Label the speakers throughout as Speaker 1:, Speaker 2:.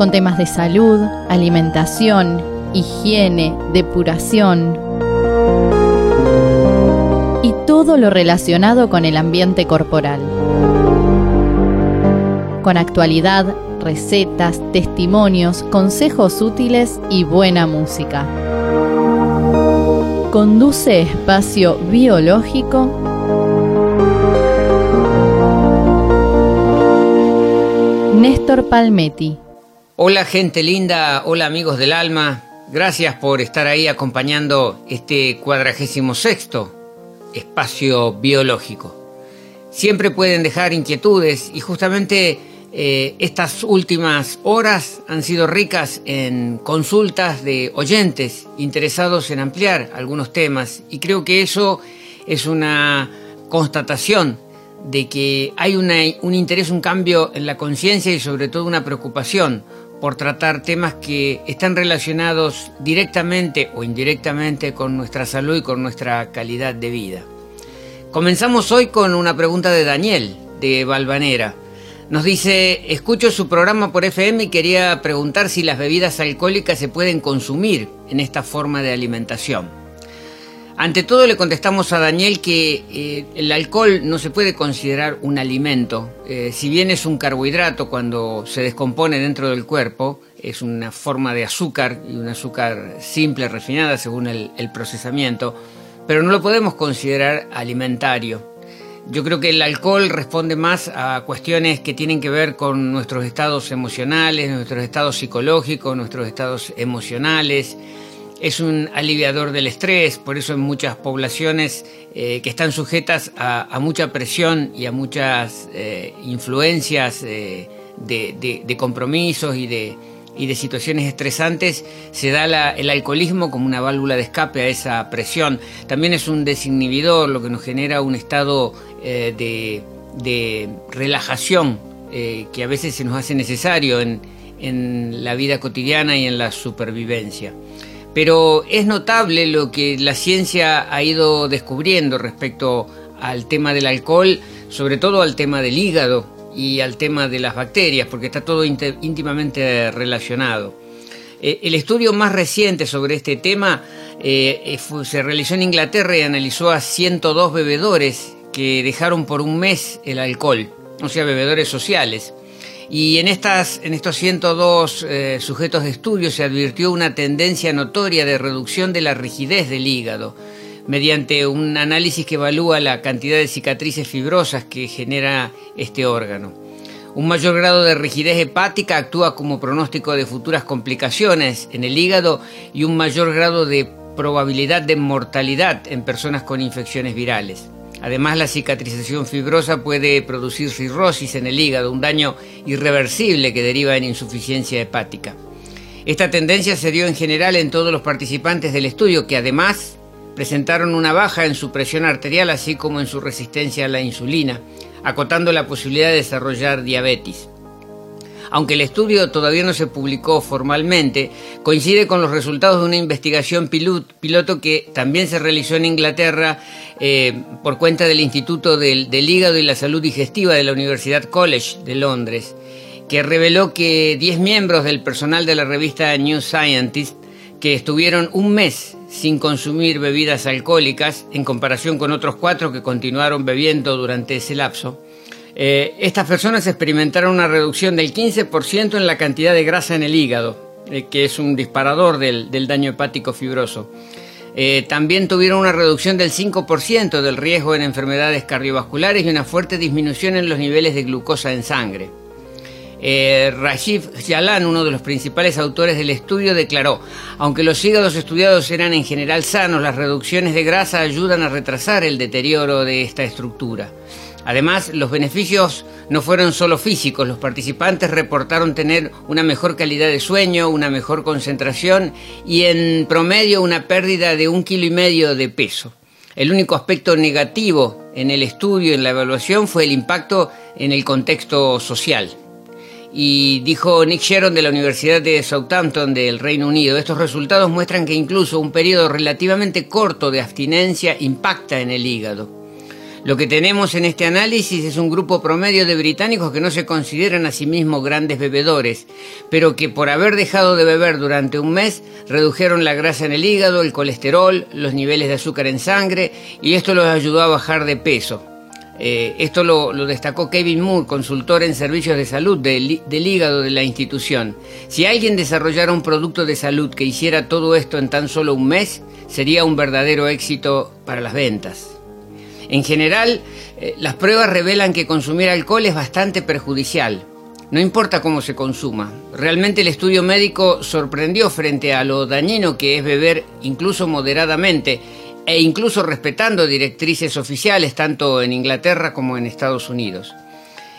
Speaker 1: Con temas de salud, alimentación, higiene, depuración y todo lo relacionado con el ambiente corporal. Con actualidad, recetas, testimonios, consejos útiles y buena música. Conduce Espacio Biológico Néstor Palmetti.
Speaker 2: Hola gente linda, hola amigos del alma, gracias por estar ahí acompañando este cuadragésimo sexto espacio biológico. Siempre pueden dejar inquietudes y justamente eh, estas últimas horas han sido ricas en consultas de oyentes interesados en ampliar algunos temas. Y creo que eso es una constatación de que hay un interés, un cambio en la conciencia y sobre todo una preocupación por tratar temas que están relacionados directamente o indirectamente con nuestra salud y con nuestra calidad de vida. Comenzamos hoy con una pregunta de Daniel, de Valvanera. Nos dice, escucho su programa por FM y quería preguntar si las bebidas alcohólicas se pueden consumir en esta forma de alimentación. Ante todo le contestamos a Daniel que eh, el alcohol no se puede considerar un alimento. Eh, si bien es un carbohidrato cuando se descompone dentro del cuerpo, es una forma de azúcar y un azúcar simple, refinada según el procesamiento, pero no lo podemos considerar alimentario. Yo creo que el alcohol responde más a cuestiones que tienen que ver con nuestros estados emocionales, nuestros estados psicológicos, nuestros estados emocionales. Es un aliviador del estrés, por eso en muchas poblaciones eh, que están sujetas a, mucha presión y a muchas eh, influencias eh, de compromisos y de, situaciones estresantes, se da el alcoholismo como una válvula de escape a esa presión. También es un desinhibidor, lo que nos genera un estado de, relajación que a veces se nos hace necesario en la vida cotidiana y en la supervivencia. Pero es notable lo que la ciencia ha ido descubriendo respecto al tema del alcohol, sobre todo al tema del hígado, y al tema de las bacterias, porque está todo íntimamente relacionado. Eh, el estudio más reciente sobre este tema eh, eh, se realizó en Inglaterra y analizó a 102 bebedores que dejaron por un mes el alcohol, o sea, bebedores sociales. Y en, estas, en estos 102 sujetos de estudio se advirtió una tendencia notoria de reducción de la rigidez del hígado, mediante un análisis que evalúa la cantidad de cicatrices fibrosas que genera este órgano. Un mayor grado de rigidez hepática actúa como pronóstico de futuras complicaciones en el hígado y un mayor grado de probabilidad de mortalidad en personas con infecciones virales. Además, la cicatrización fibrosa puede producir cirrosis en el hígado, un daño irreversible que deriva en insuficiencia hepática. Esta tendencia se dio en general en todos los participantes del estudio, que además presentaron una baja en su presión arterial así como en su resistencia a la insulina, acotando la posibilidad de desarrollar diabetes. Aunque el estudio todavía no se publicó formalmente, coincide con los resultados de una investigación piloto que también se realizó en Inglaterra eh, por cuenta del Instituto del, del Hígado y la Salud Digestiva de la Universidad College de Londres, que reveló que 10 miembros del personal de la revista New Scientist que estuvieron un mes sin consumir bebidas alcohólicas en comparación con otros cuatro que continuaron bebiendo durante ese lapso. Eh, estas personas experimentaron una reducción del 15% en la cantidad de grasa en el hígado, eh, que es un disparador del, daño hepático fibroso. Eh, también tuvieron una reducción del 5% del riesgo en enfermedades cardiovasculares y una fuerte disminución en los niveles de glucosa en sangre. Eh, Rajiv Jalan, uno de los principales autores del estudio, declaró, aunque los hígados estudiados eran en general sanos, las reducciones de grasa ayudan a retrasar el deterioro de esta estructura. Además, los beneficios no fueron solo físicos, los participantes reportaron tener una mejor calidad de sueño, una mejor concentración y en promedio una pérdida de un kilo y medio de peso. El único aspecto negativo en el estudio, en la evaluación, fue el impacto en el contexto social. Y dijo Nick Sharon de la Universidad de Southampton del Reino Unido, estos resultados muestran que incluso un periodo relativamente corto de abstinencia impacta en el hígado. Lo que tenemos en este análisis es un grupo promedio de británicos que no se consideran a sí mismos grandes bebedores, pero que por haber dejado de beber durante un mes redujeron la grasa en el hígado, el colesterol, los niveles de azúcar en sangre y esto los ayudó a bajar de peso. Eh, esto lo, destacó Kevin Moore, consultor en servicios de salud del, del, hígado de la institución. Si alguien desarrollara un producto de salud que hiciera todo esto en tan solo un mes, sería un verdadero éxito para las ventas. En general, eh, las pruebas revelan que consumir alcohol es bastante perjudicial. No importa cómo se consuma. Realmente el estudio médico sorprendió frente a lo dañino que es beber incluso moderadamente e incluso respetando directrices oficiales tanto en Inglaterra como en Estados Unidos.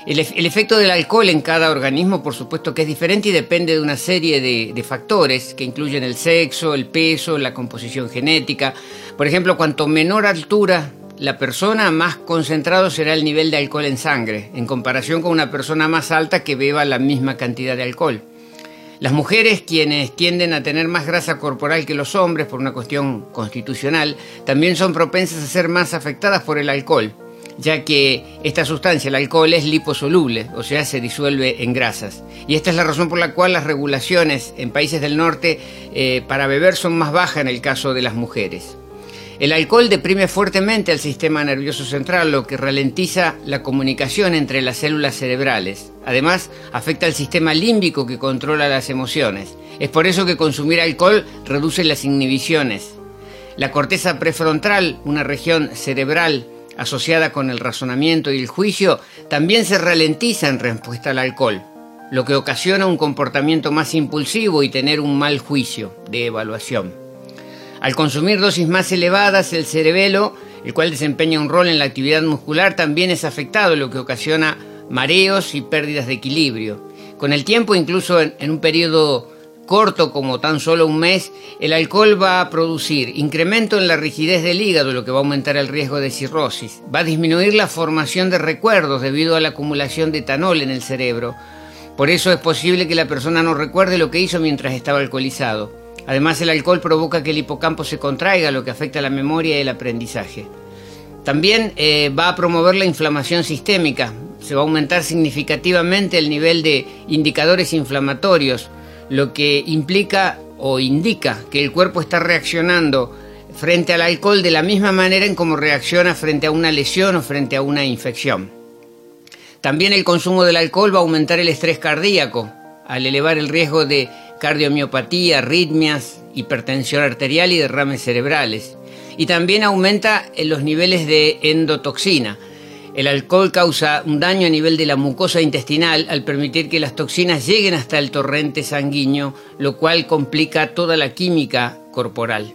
Speaker 2: El, efecto del alcohol en cada organismo, por supuesto que es diferente y depende de una serie de, factores que incluyen el sexo, el peso, la composición genética. Por ejemplo, cuanto menor altura la persona, más concentrado será el nivel de alcohol en sangre, en comparación con una persona más alta que beba la misma cantidad de alcohol. Las mujeres, quienes tienden a tener más grasa corporal que los hombres por una cuestión constitucional, también son propensas a ser más afectadas por el alcohol, ya que esta sustancia, el alcohol, es liposoluble, o sea, se disuelve en grasas. Y esta es la razón por la cual las regulaciones en países del norte eh, para beber son más bajas en el caso de las mujeres. El alcohol deprime fuertemente al sistema nervioso central, lo que ralentiza la comunicación entre las células cerebrales. Además, afecta al sistema límbico que controla las emociones. Es por eso que consumir alcohol reduce las inhibiciones. La corteza prefrontal, una región cerebral asociada con el razonamiento y el juicio, también se ralentiza en respuesta al alcohol, lo que ocasiona un comportamiento más impulsivo y tener un mal juicio de evaluación. Al consumir dosis más elevadas, el cerebelo, el cual desempeña un rol en la actividad muscular, también es afectado, lo que ocasiona mareos y pérdidas de equilibrio. Con el tiempo, incluso en, un periodo corto como tan solo un mes, el alcohol va a producir incremento en la rigidez del hígado, lo que va a aumentar el riesgo de cirrosis. Va a disminuir la formación de recuerdos debido a la acumulación de etanol en el cerebro. Por eso es posible que la persona no recuerde lo que hizo mientras estaba alcoholizado. Además, el alcohol provoca que el hipocampo se contraiga, lo que afecta a la memoria y el aprendizaje. También eh, va a promover la inflamación sistémica. Se va a aumentar significativamente el nivel de indicadores inflamatorios, lo que implica o indica que el cuerpo está reaccionando frente al alcohol de la misma manera en como reacciona frente a una lesión o frente a una infección. También el consumo del alcohol va a aumentar el estrés cardíaco, al elevar el riesgo de cardiomiopatía, arritmias, hipertensión arterial y derrames cerebrales. Y también aumenta en los niveles de endotoxina. El alcohol causa un daño a nivel de la mucosa intestinal al permitir que las toxinas lleguen hasta el torrente sanguíneo, lo cual complica toda la química corporal.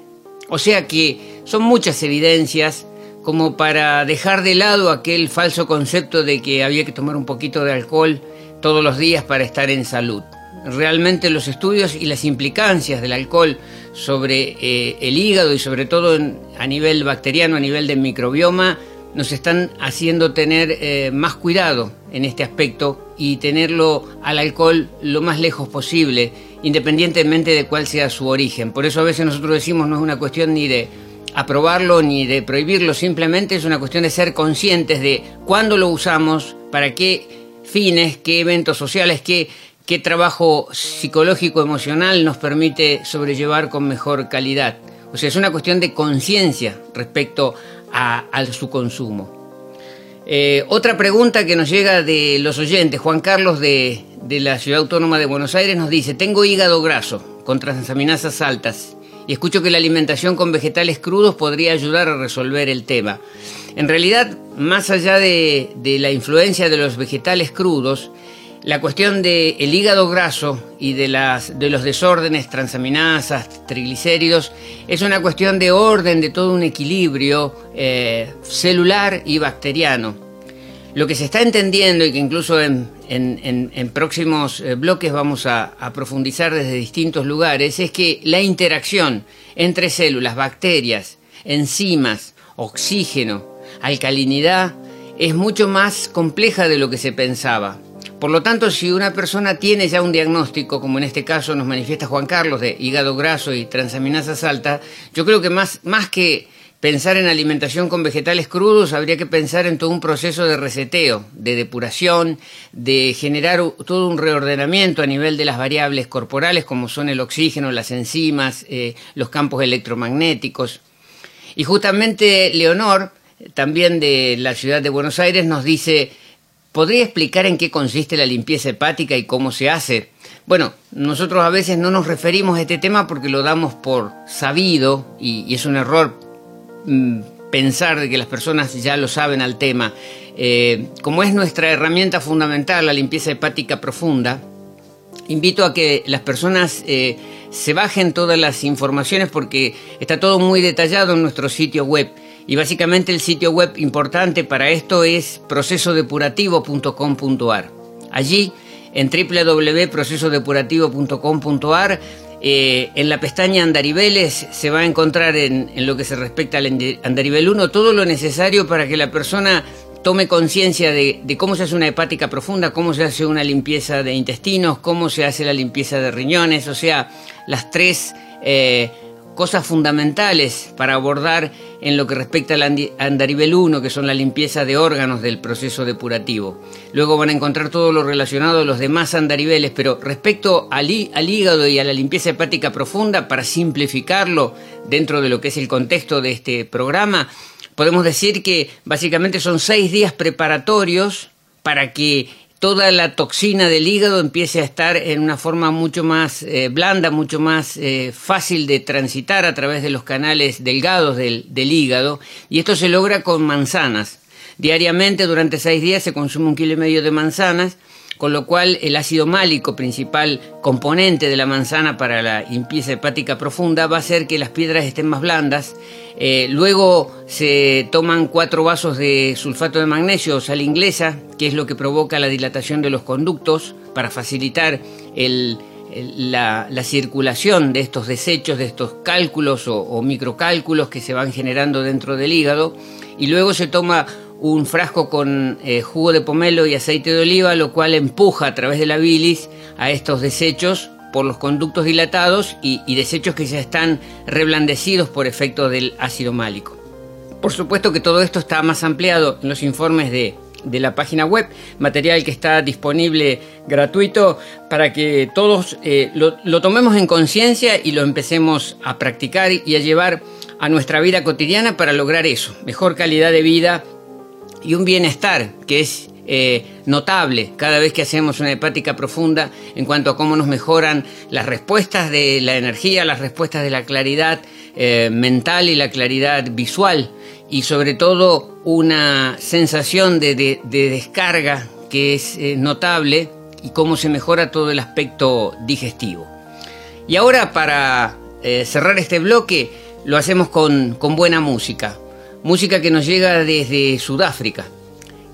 Speaker 2: O sea que son muchas evidencias como para dejar de lado aquel falso concepto de que había que tomar un poquito de alcohol todos los días para estar en salud realmente los estudios y las implicancias del alcohol sobre eh, el hígado y sobre todo a nivel bacteriano, a nivel del microbioma, nos están haciendo tener eh, más cuidado en este aspecto y tenerlo al alcohol lo más lejos posible, independientemente de cuál sea su origen. Por eso a veces nosotros decimos no es una cuestión ni de aprobarlo ni de prohibirlo, simplemente es una cuestión de ser conscientes de cuándo lo usamos, para qué fines, qué eventos sociales, qué qué trabajo psicológico emocional nos permite sobrellevar con mejor calidad. O sea, es una cuestión de conciencia respecto a, su consumo. Eh, otra pregunta que nos llega de los oyentes, Juan Carlos de, de la Ciudad Autónoma de Buenos Aires nos dice, tengo hígado graso con transaminasas altas y escucho que la alimentación con vegetales crudos podría ayudar a resolver el tema. En realidad, más allá de, de la influencia de los vegetales crudos, la cuestión del hígado graso y de, las, de los desórdenes, transaminasas, triglicéridos, es una cuestión de orden, de todo un equilibrio eh, celular y bacteriano. Lo que se está entendiendo y que incluso en, próximos eh, bloques vamos a, profundizar desde distintos lugares es que la interacción entre células, bacterias, enzimas, oxígeno, alcalinidad es mucho más compleja de lo que se pensaba. Por lo tanto, si una persona tiene ya un diagnóstico, como en este caso nos manifiesta Juan Carlos, de hígado graso y transaminasas alta, yo creo que más, más que pensar en alimentación con vegetales crudos, habría que pensar en todo un proceso de reseteo, de depuración, de generar todo un reordenamiento a nivel de las variables corporales como son el oxígeno, las enzimas, eh, los campos electromagnéticos. Y justamente Leonor, también de la ciudad de Buenos Aires, nos dice, ¿podría explicar en qué consiste la limpieza hepática y cómo se hace? Bueno, nosotros a veces no nos referimos a este tema porque lo damos por sabido y es un error Mm, pensar de que las personas ya lo saben al tema. Eh, como es nuestra herramienta fundamental, la limpieza hepática profunda, invito a que las personas eh, se bajen todas las informaciones porque está todo muy detallado en nuestro sitio web. Y básicamente el sitio web importante para esto es procesodepurativo.com.ar. Allí, en www.procesodepurativo.com.ar, eh, en la pestaña Andariveles se va a encontrar en, lo que se respecta al Andarivel 1 todo lo necesario para que la persona tome conciencia de, cómo se hace una hepática profunda, cómo se hace una limpieza de intestinos, cómo se hace la limpieza de riñones, o sea, las tres eh, cosas fundamentales para abordar en lo que respecta al andarivel 1, que son la limpieza de órganos del proceso depurativo. Luego van a encontrar todo lo relacionado a los demás andariveles, pero respecto al, al hígado y a la limpieza hepática profunda, para simplificarlo dentro de lo que es el contexto de este programa, podemos decir que básicamente son seis días preparatorios para que toda la toxina del hígado empiece a estar en una forma mucho más eh, blanda, mucho más eh, fácil de transitar a través de los canales delgados del, del, hígado. Y esto se logra con manzanas. Diariamente, durante seis días, se consume un kilo y medio de manzanas con lo cual el ácido málico, principal componente de la manzana para la limpieza hepática profunda, va a hacer que las piedras estén más blandas. Eh, luego se toman cuatro vasos de sulfato de magnesio o sal inglesa, que es lo que provoca la dilatación de los conductos para facilitar la, circulación de estos desechos, de estos cálculos o, o microcálculos que se van generando dentro del hígado. Y luego se toma un frasco con eh, jugo de pomelo y aceite de oliva, lo cual empuja a través de la bilis a estos desechos por los conductos dilatados y, desechos que ya están reblandecidos por efecto del ácido málico. Por supuesto que todo esto está más ampliado en los informes de, la página web, material que está disponible gratuito para que todos eh, lo tomemos en conciencia y lo empecemos a practicar y a llevar a nuestra vida cotidiana para lograr eso, mejor calidad de vida y un bienestar que es eh, notable cada vez que hacemos una hepática profunda en cuanto a cómo nos mejoran las respuestas de la energía, las respuestas de la claridad eh, mental y la claridad visual y sobre todo una sensación de, descarga que es eh, notable y cómo se mejora todo el aspecto digestivo. Y ahora para cerrar este bloque lo hacemos con, con buena música música que nos llega desde Sudáfrica.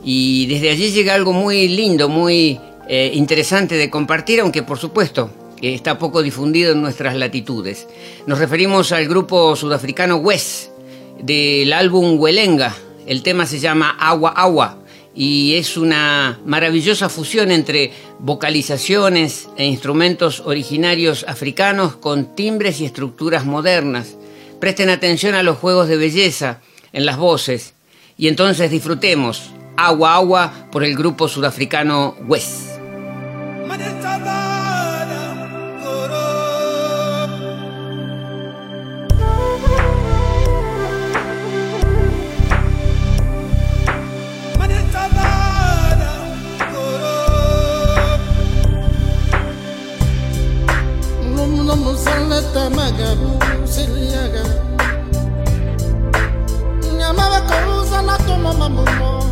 Speaker 2: Y desde allí llega algo muy lindo, muy eh, interesante de compartir, aunque por supuesto está poco difundido en nuestras latitudes. Nos referimos al grupo sudafricano West del álbum Huelenga. El tema se llama Agua Agua y es una maravillosa fusión entre vocalizaciones e instrumentos originarios africanos con timbres y estructuras modernas. Presten atención a los juegos de belleza en las voces y entonces disfrutemos Agua Agua por el grupo sudafricano West.
Speaker 3: Oh, toma mamumo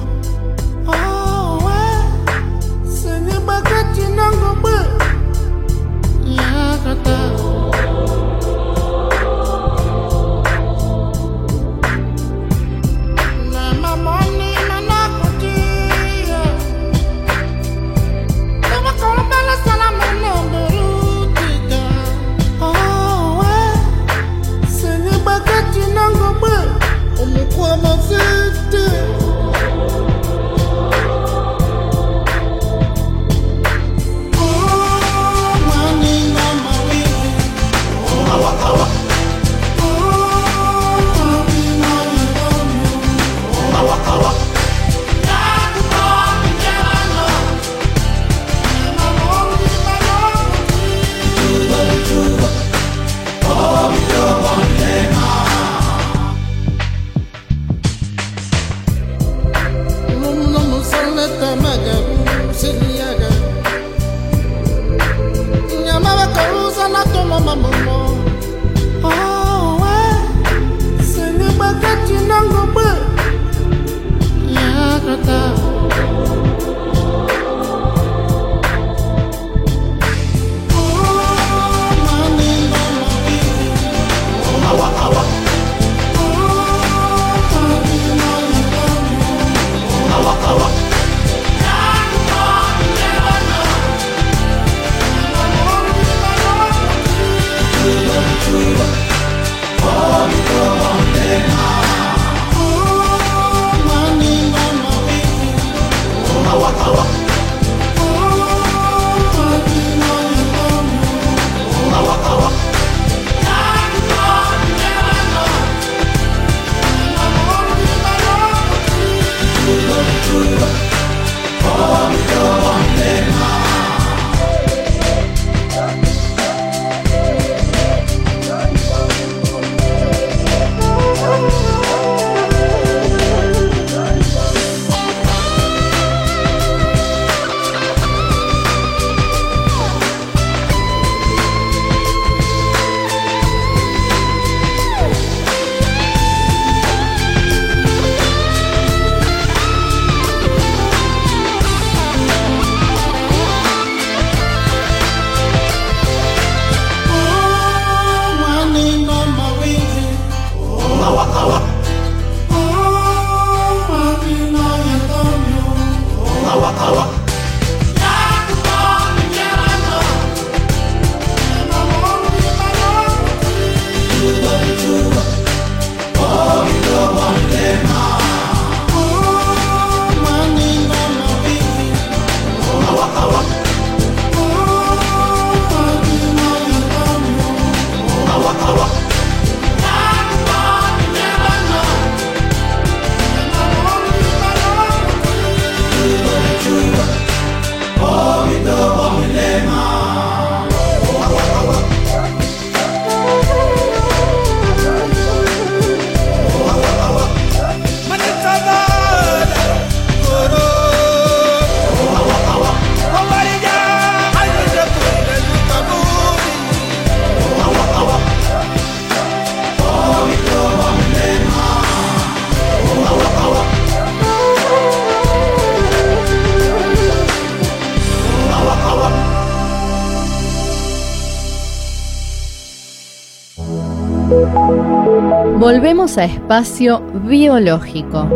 Speaker 3: A espacio biológico.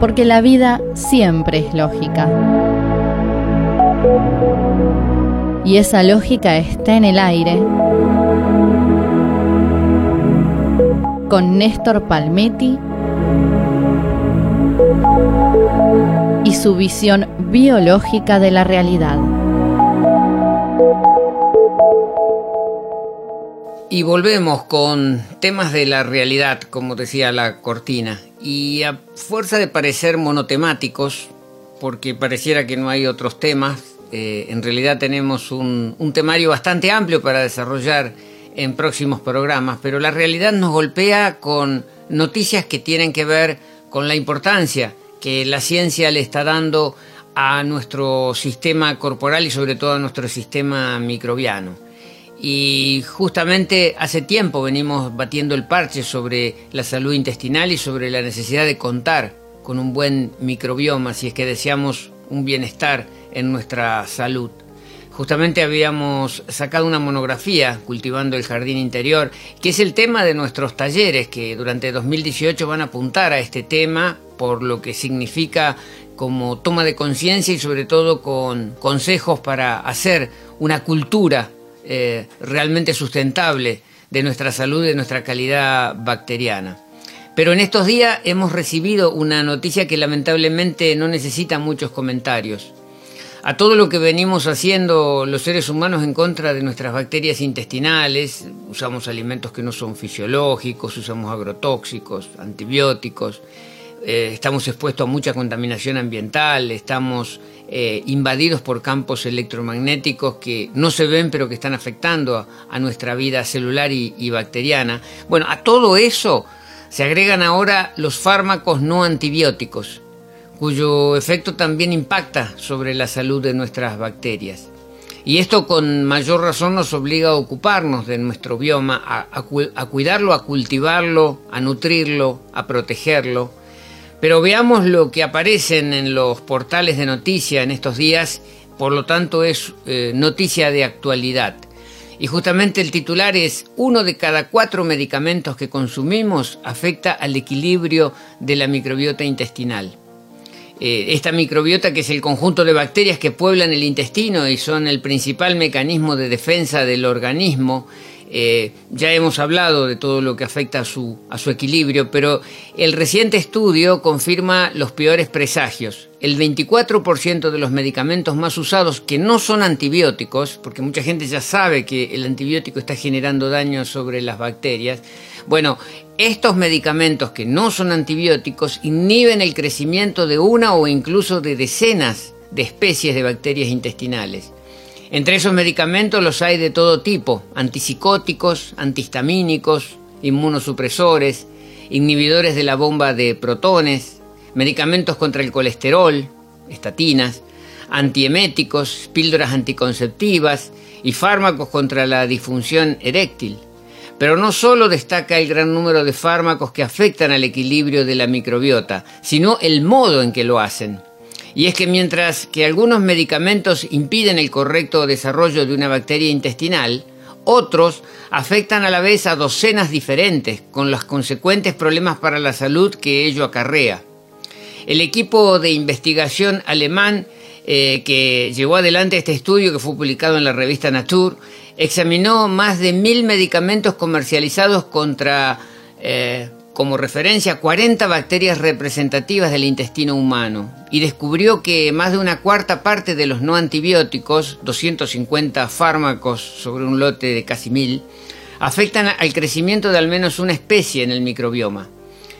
Speaker 3: Porque la vida siempre es lógica. Y esa lógica está en el aire. Con Néstor Palmetti y su visión biológica de la realidad.
Speaker 2: Y volvemos con temas de la realidad, como decía la cortina. Y a fuerza de parecer monotemáticos, porque pareciera que no hay otros temas, eh, en realidad tenemos un, un temario bastante amplio para desarrollar en próximos programas, pero la realidad nos golpea con noticias que tienen que ver con la importancia que la ciencia le está dando a nuestro sistema corporal y sobre todo a nuestro sistema microbiano. Y justamente hace tiempo venimos batiendo el parche sobre la salud intestinal y sobre la necesidad de contar con un buen microbioma si es que deseamos un bienestar en nuestra salud. Justamente habíamos sacado una monografía cultivando el jardín interior, que es el tema de nuestros talleres, que durante 2018 van a apuntar a este tema por lo que significa como toma de conciencia y sobre todo con consejos para hacer una cultura eh, realmente sustentable de nuestra salud, de nuestra calidad bacteriana. Pero en estos días hemos recibido una noticia que lamentablemente no necesita muchos comentarios. A todo lo que venimos haciendo los seres humanos en contra de nuestras bacterias intestinales, usamos alimentos que no son fisiológicos, usamos agrotóxicos, antibióticos, eh, estamos expuestos a mucha contaminación ambiental, estamos eh, invadidos por campos electromagnéticos que no se ven pero que están afectando a, nuestra vida celular y, y, bacteriana. Bueno, a todo eso se agregan ahora los fármacos no antibióticos, cuyo efecto también impacta sobre la salud de nuestras bacterias. Y esto con mayor razón nos obliga a ocuparnos de nuestro bioma, a, cuidarlo, a cultivarlo, a nutrirlo, a protegerlo. Pero veamos lo que aparecen en los portales de noticia en estos días, por lo tanto es eh, noticia de actualidad. Y justamente el titular es, uno de cada cuatro medicamentos que consumimos afecta al equilibrio de la microbiota intestinal. Eh, esta microbiota que es el conjunto de bacterias que pueblan el intestino y son el principal mecanismo de defensa del organismo, eh, ya hemos hablado de todo lo que afecta a su, a su equilibrio, pero el reciente estudio confirma los peores presagios. El 24% de los medicamentos más usados que no son antibióticos, porque mucha gente ya sabe que el antibiótico está generando daño sobre las bacterias, bueno, estos medicamentos que no son antibióticos inhiben el crecimiento de una o incluso de decenas de especies de bacterias intestinales. Entre esos medicamentos los hay de todo tipo, antipsicóticos, antihistamínicos, inmunosupresores, inhibidores de la bomba de protones, medicamentos contra el colesterol, estatinas, antieméticos, píldoras anticonceptivas y fármacos contra la disfunción eréctil. Pero no solo destaca el gran número de fármacos que afectan al equilibrio de la microbiota, sino el modo en que lo hacen. Y es que mientras que algunos medicamentos impiden el correcto desarrollo de una bacteria intestinal, otros afectan a la vez a docenas diferentes, con los consecuentes problemas para la salud que ello acarrea. El equipo de investigación alemán eh, que llevó adelante este estudio que fue publicado en la revista Nature examinó más de mil medicamentos comercializados contra eh, como referencia 40 bacterias representativas del intestino humano y descubrió que más de una cuarta parte de los no antibióticos, 250 fármacos sobre un lote de casi mil, afectan al crecimiento de al menos una especie en el microbioma.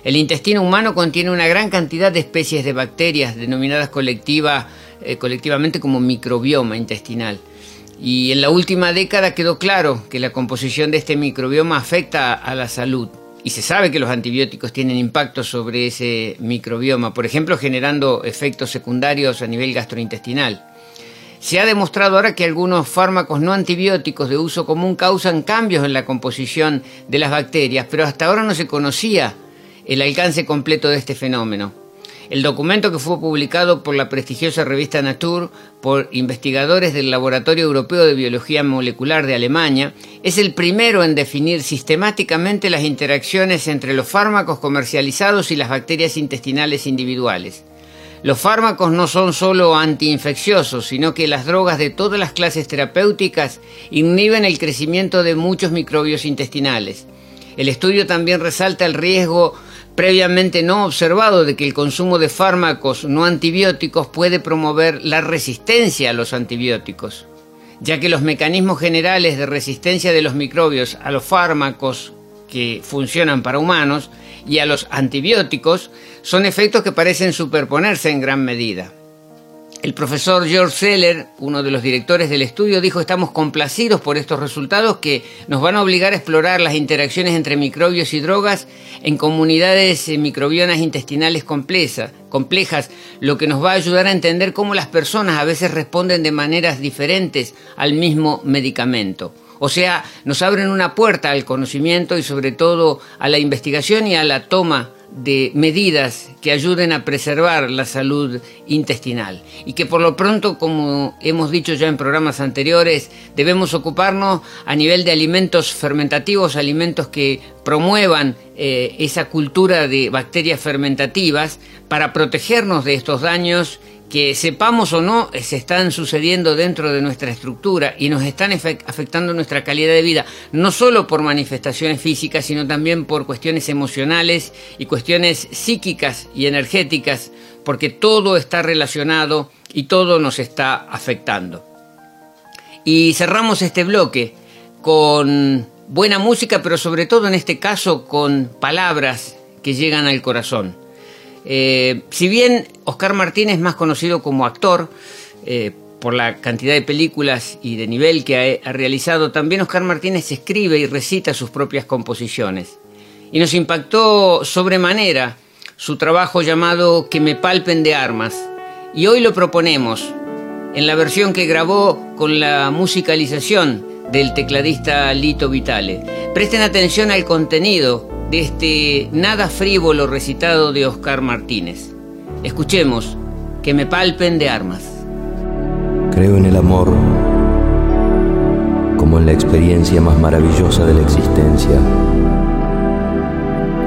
Speaker 2: El intestino humano contiene una gran cantidad de especies de bacterias denominadas colectiva, eh, colectivamente como microbioma intestinal. Y en la última década quedó claro que la composición de este microbioma afecta a la salud y se sabe que los antibióticos tienen impacto sobre ese microbioma, por ejemplo, generando efectos secundarios a nivel gastrointestinal. Se ha demostrado ahora que algunos fármacos no antibióticos de uso común causan cambios en la composición de las bacterias, pero hasta ahora no se conocía el alcance completo de este fenómeno. El documento que fue publicado por la prestigiosa revista Nature por investigadores del Laboratorio Europeo de Biología Molecular de Alemania es el primero en definir sistemáticamente las interacciones entre los fármacos comercializados y las bacterias intestinales individuales. Los fármacos no son solo antiinfecciosos, sino que las drogas de todas las clases terapéuticas inhiben el crecimiento de muchos microbios intestinales. El estudio también resalta el riesgo previamente no observado de que el consumo de fármacos no antibióticos puede promover la resistencia a los antibióticos, ya que los mecanismos generales de resistencia de los microbios a los fármacos que funcionan para humanos y a los antibióticos son efectos que parecen superponerse en gran medida. El profesor George Seller, uno de los directores del estudio, dijo estamos complacidos por estos resultados que nos van a obligar a explorar las interacciones entre microbios y drogas en comunidades eh, microbianas intestinales complejas, lo que nos va a ayudar a entender cómo las personas a veces responden de maneras diferentes al mismo medicamento. O sea, nos abren una puerta al conocimiento y sobre todo a la investigación y a la toma de medidas que ayuden a preservar la salud intestinal. Y que por lo pronto, como hemos dicho ya en programas anteriores, debemos ocuparnos a nivel de alimentos fermentativos, alimentos que promuevan eh, esa cultura de bacterias fermentativas para protegernos de estos daños que sepamos o no, se están sucediendo dentro de nuestra estructura y nos están afectando nuestra calidad de vida, no solo por manifestaciones físicas, sino también por cuestiones emocionales y cuestiones psíquicas y energéticas, porque todo está relacionado y todo nos está afectando. Y cerramos este bloque con buena música, pero sobre todo en este caso con palabras que llegan al corazón. Eh, si bien Oscar Martínez es más conocido como actor, eh, por la cantidad de películas y de nivel que ha, realizado, también Oscar Martínez escribe y recita sus propias composiciones. Y nos impactó sobremanera su trabajo llamado Que me palpen de armas. Y hoy lo proponemos en la versión que grabó con la musicalización del tecladista Lito Vitale. Presten atención al contenido de este nada frívolo recitado de Oscar Martínez. Escuchemos Que me palpen de armas.
Speaker 4: Creo en el amor como en la experiencia más maravillosa de la existencia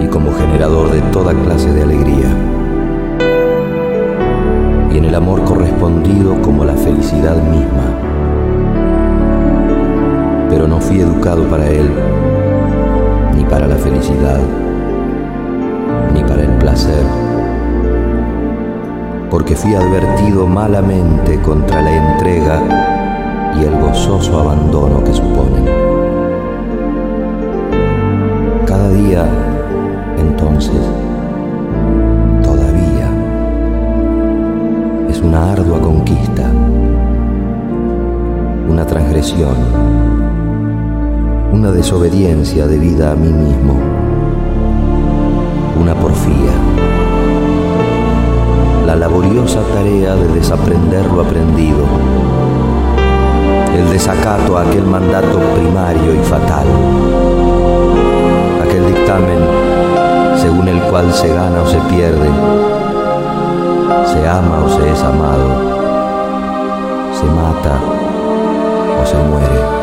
Speaker 4: y como generador de toda clase de alegría. Y en el amor correspondido como la felicidad misma. Pero no fui educado para él, ni para la felicidad, ni para el placer, porque fui advertido malamente contra la entrega y el gozoso abandono que suponen. Cada día, entonces, todavía, es una ardua conquista, una transgresión, una desobediencia debida a mí mismo, una porfía, la laboriosa tarea de desaprender lo aprendido. El desacato a aquel mandato primario y fatal, aquel dictamen según el cual se gana o se pierde, se ama o se es amado, se mata o se muere.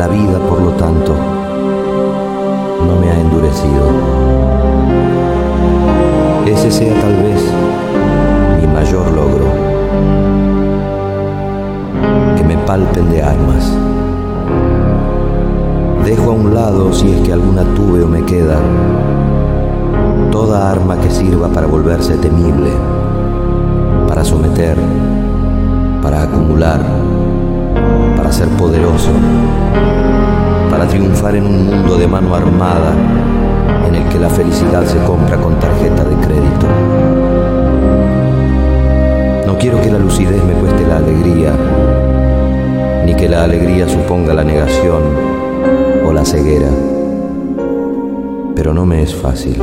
Speaker 4: La vida, por lo tanto, no me ha endurecido. Ese sea tal vez mi mayor logro palpen de armas. Dejo a un lado, si es que alguna tuve o me queda, toda arma que sirva para volverse temible, para someter, para acumular, para ser poderoso, para triunfar en un mundo de mano armada en el que la felicidad se compra con tarjeta de crédito. No quiero que la lucidez me cueste la alegría ni que la alegría suponga la negación o la ceguera. Pero no me es fácil.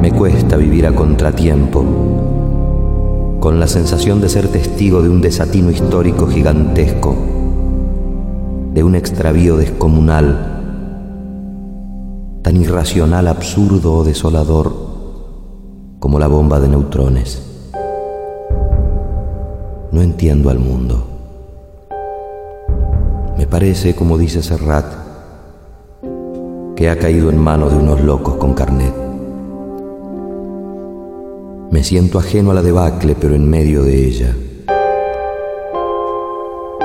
Speaker 4: Me cuesta vivir a contratiempo, con la sensación de ser testigo de un desatino histórico gigantesco, de un extravío descomunal, tan irracional, absurdo o desolador como la bomba de neutrones. No entiendo al mundo. Me parece, como dice Serrat, que ha caído en manos de unos locos con carnet. Me siento ajeno a la debacle, pero en medio de ella.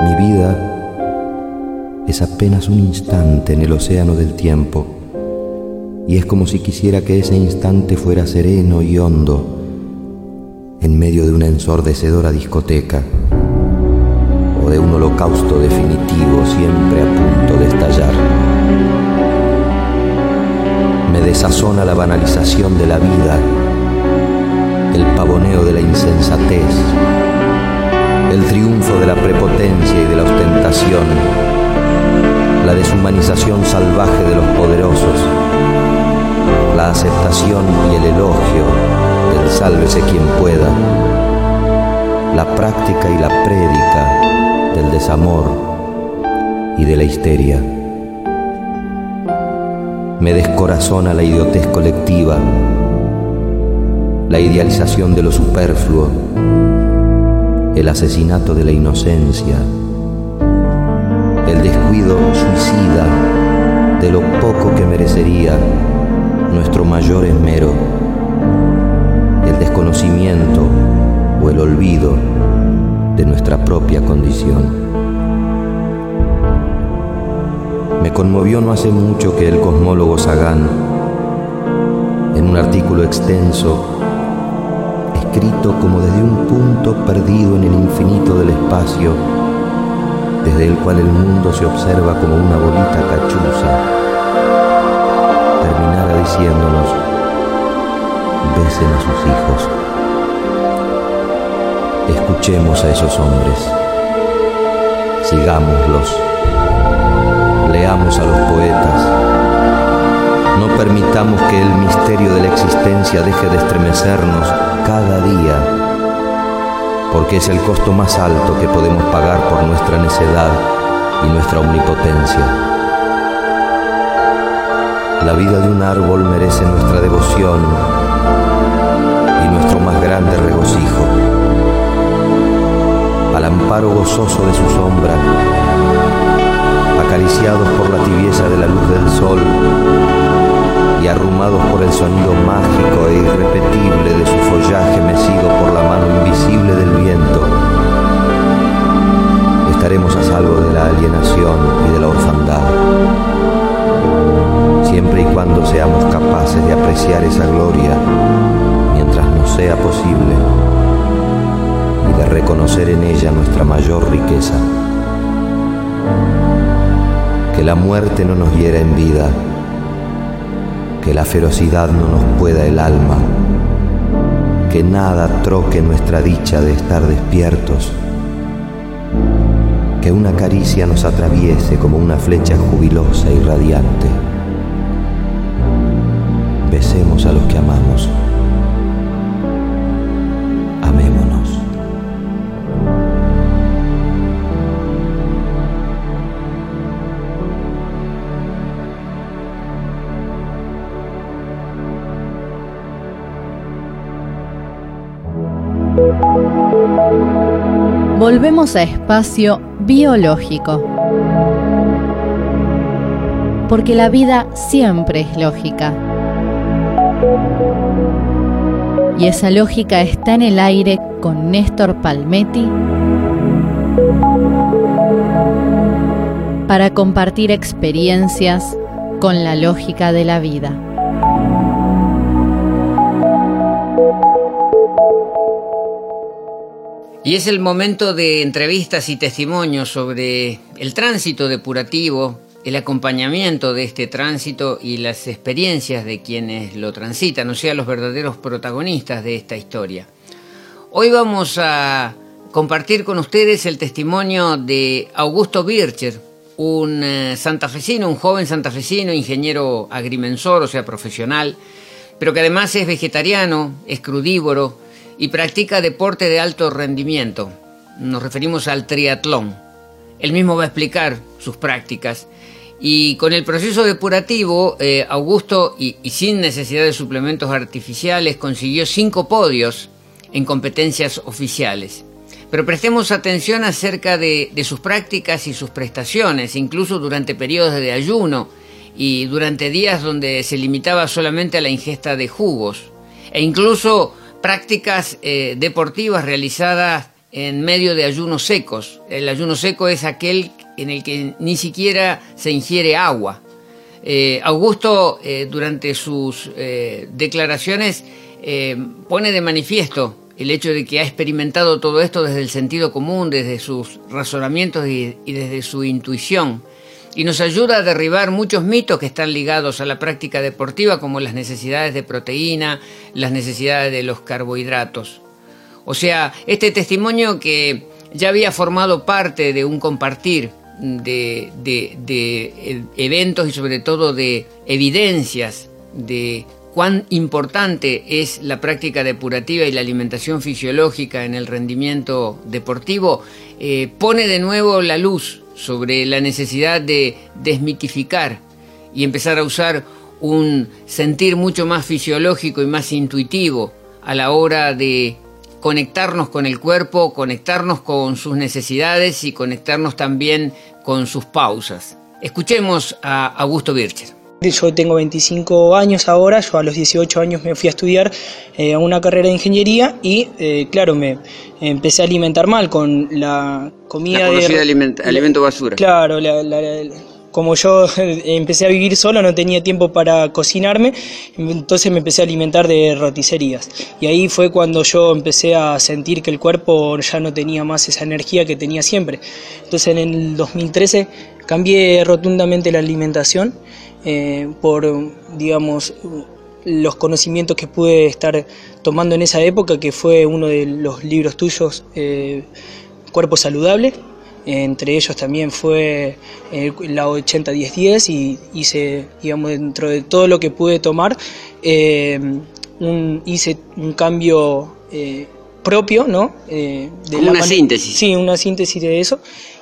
Speaker 4: Mi vida es apenas un instante en el océano del tiempo, y es como si quisiera que ese instante fuera sereno y hondo en medio de una ensordecedora discoteca o de un holocausto definitivo siempre a punto de estallar. Me desazona la banalización de la vida, el pavoneo de la insensatez, el triunfo de la prepotencia y de la ostentación, la deshumanización salvaje de los poderosos, la aceptación y el elogio sálvese quien pueda, la práctica y la prédica del desamor y de la histeria. Me descorazona la idiotez colectiva, la idealización de lo superfluo, el asesinato de la inocencia, el descuido suicida de lo poco que merecería nuestro mayor esmero desconocimiento o el olvido de nuestra propia condición. Me conmovió no hace mucho que el cosmólogo Sagan, en un artículo extenso, escrito como desde un punto perdido en el infinito del espacio, desde el cual el mundo se observa como una bolita cachuza, terminara diciéndonos, besen a sus hijos. Escuchemos a esos hombres, sigámoslos, leamos a los poetas, no permitamos que el misterio de la existencia deje de estremecernos cada día porque es el costo más alto que podemos pagar por nuestra necedad y nuestra omnipotencia. La vida de un árbol merece nuestra devoción y nuestro más grande regocijo. Al amparo gozoso de su sombra, acariciados por la tibieza de la luz del sol y arrumados por el sonido mágico e irrepetible de su follaje mecido por la mano invisible del viento, estaremos a salvo de la alienación y de la orfandad, siempre y cuando seamos capaces de apreciar esa gloria mientras nos sea posible y de reconocer en ella nuestra mayor riqueza. Que la muerte no nos hiera en vida, que la ferocidad no nos pueda el alma, que nada troque nuestra dicha de estar despiertos, que una caricia nos atraviese como una flecha jubilosa y radiante. Besemos a los que amamos.
Speaker 1: Volvemos a espacio biológico. Porque la vida siempre es lógica. Y esa lógica está en el aire con Néstor Palmetti para compartir experiencias con la lógica de la vida.
Speaker 2: Y es el momento de entrevistas y testimonios sobre el tránsito depurativo, el acompañamiento de este tránsito y las experiencias de quienes lo transitan, o sea, los verdaderos protagonistas de esta historia. Hoy vamos a compartir con ustedes el testimonio de Augusto Bircher, un eh, santafesino, un joven santafesino, ingeniero agrimensor, o sea, profesional, pero que además es vegetariano, es crudívoro, y practica deporte de alto rendimiento. Nos referimos al triatlón. Él mismo va a explicar sus prácticas. Y con el proceso depurativo, eh, Augusto, y, sin necesidad de suplementos artificiales, consiguió cinco podios en competencias oficiales. Pero prestemos atención acerca de, de sus prácticas y sus prestaciones, incluso durante periodos de ayuno y durante días donde se limitaba solamente a la ingesta de jugos, e incluso prácticas eh, deportivas realizadas en medio de ayunos secos. El ayuno seco es aquel en el que ni siquiera se ingiere agua. Eh, Augusto, eh, durante sus eh, declaraciones, pone de manifiesto el hecho de que ha experimentado todo esto desde el sentido común, desde sus razonamientos y desde su intuición y nos ayuda a derribar muchos mitos que están ligados a la práctica deportiva, como las necesidades de proteína, las necesidades de los carbohidratos. O sea, este testimonio que ya había formado parte de un compartir de, de, eventos y sobre todo de evidencias de cuán importante es la práctica depurativa y la alimentación fisiológica en el rendimiento deportivo, eh, pone de nuevo la luz sobre la necesidad de desmitificar y empezar a usar un sentir mucho más fisiológico y más intuitivo a la hora de conectarnos con el cuerpo, conectarnos con sus necesidades y conectarnos también con sus pausas. Escuchemos a Augusto Bircher.
Speaker 5: Yo tengo 25 años ahora, yo a los 18 años me fui a estudiar eh, una carrera de ingeniería y eh, claro, me empecé a alimentar mal con la comida
Speaker 2: la
Speaker 5: de...
Speaker 2: Alimento, alimento basura.
Speaker 5: Claro, la, la, como yo empecé a vivir solo, no tenía tiempo para cocinarme, entonces me empecé a alimentar de roticerías. Y ahí fue cuando yo empecé a sentir que el cuerpo ya no tenía más esa energía que tenía siempre. Entonces en el 2013 cambié rotundamente la alimentación eh, por, digamos, los conocimientos que pude estar tomando en esa época, que fue uno de los libros tuyos, eh, Cuerpo Saludable. Entre ellos también fue eh, la 80-10-10 y hice, digamos, dentro de todo lo que pude tomar, eh, un, hice un cambio propio, ¿no? Eh,
Speaker 2: de una síntesis.
Speaker 5: Sí, una síntesis de eso.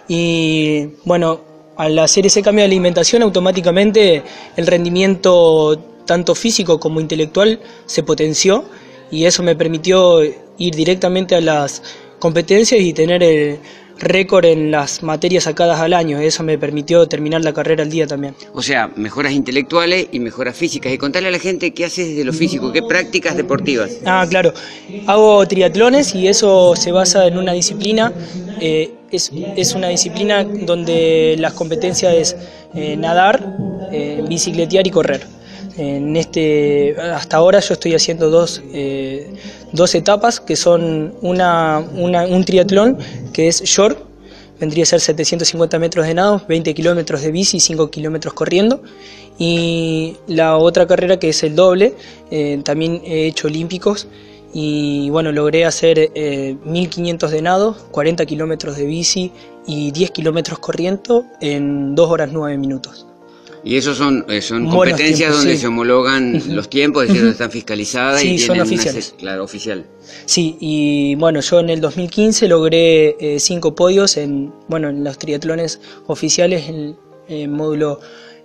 Speaker 5: Y bueno, al hacer ese cambio de alimentación, automáticamente el rendimiento tanto físico como intelectual se potenció y eso me permitió ir directamente a las competencias y tener el récord en las materias sacadas al año. Eso me permitió terminar la carrera al día también.
Speaker 2: O sea, mejoras intelectuales y mejoras físicas. Y contarle a la gente qué haces desde lo físico, qué prácticas deportivas.
Speaker 5: Ah, claro. Hago triatlones y eso se basa en una disciplina. Eh, es, una disciplina donde las competencias es eh, nadar, eh, bicicletear y correr. En este, hasta ahora yo estoy haciendo dos, eh, dos etapas que son una, un triatlón que es short, vendría a ser 750 metros de nado, 20 kilómetros de bici y 5 kilómetros corriendo. Y la otra carrera que es el doble, eh, también he hecho olímpicos y bueno, logré hacer 1500 eh, de nado, 40 kilómetros de bici y 10 kilómetros corriendo en 2 horas 9 minutos.
Speaker 2: Y esos son, eh, son competencias donde se homologan los tiempos, es decir, donde están fiscalizadas y
Speaker 5: son oficiales.
Speaker 2: claro, oficial.
Speaker 5: Sí, y bueno, yo en el 2015 logré eh, cinco podios en, bueno, en los triatlones oficiales, en el módulo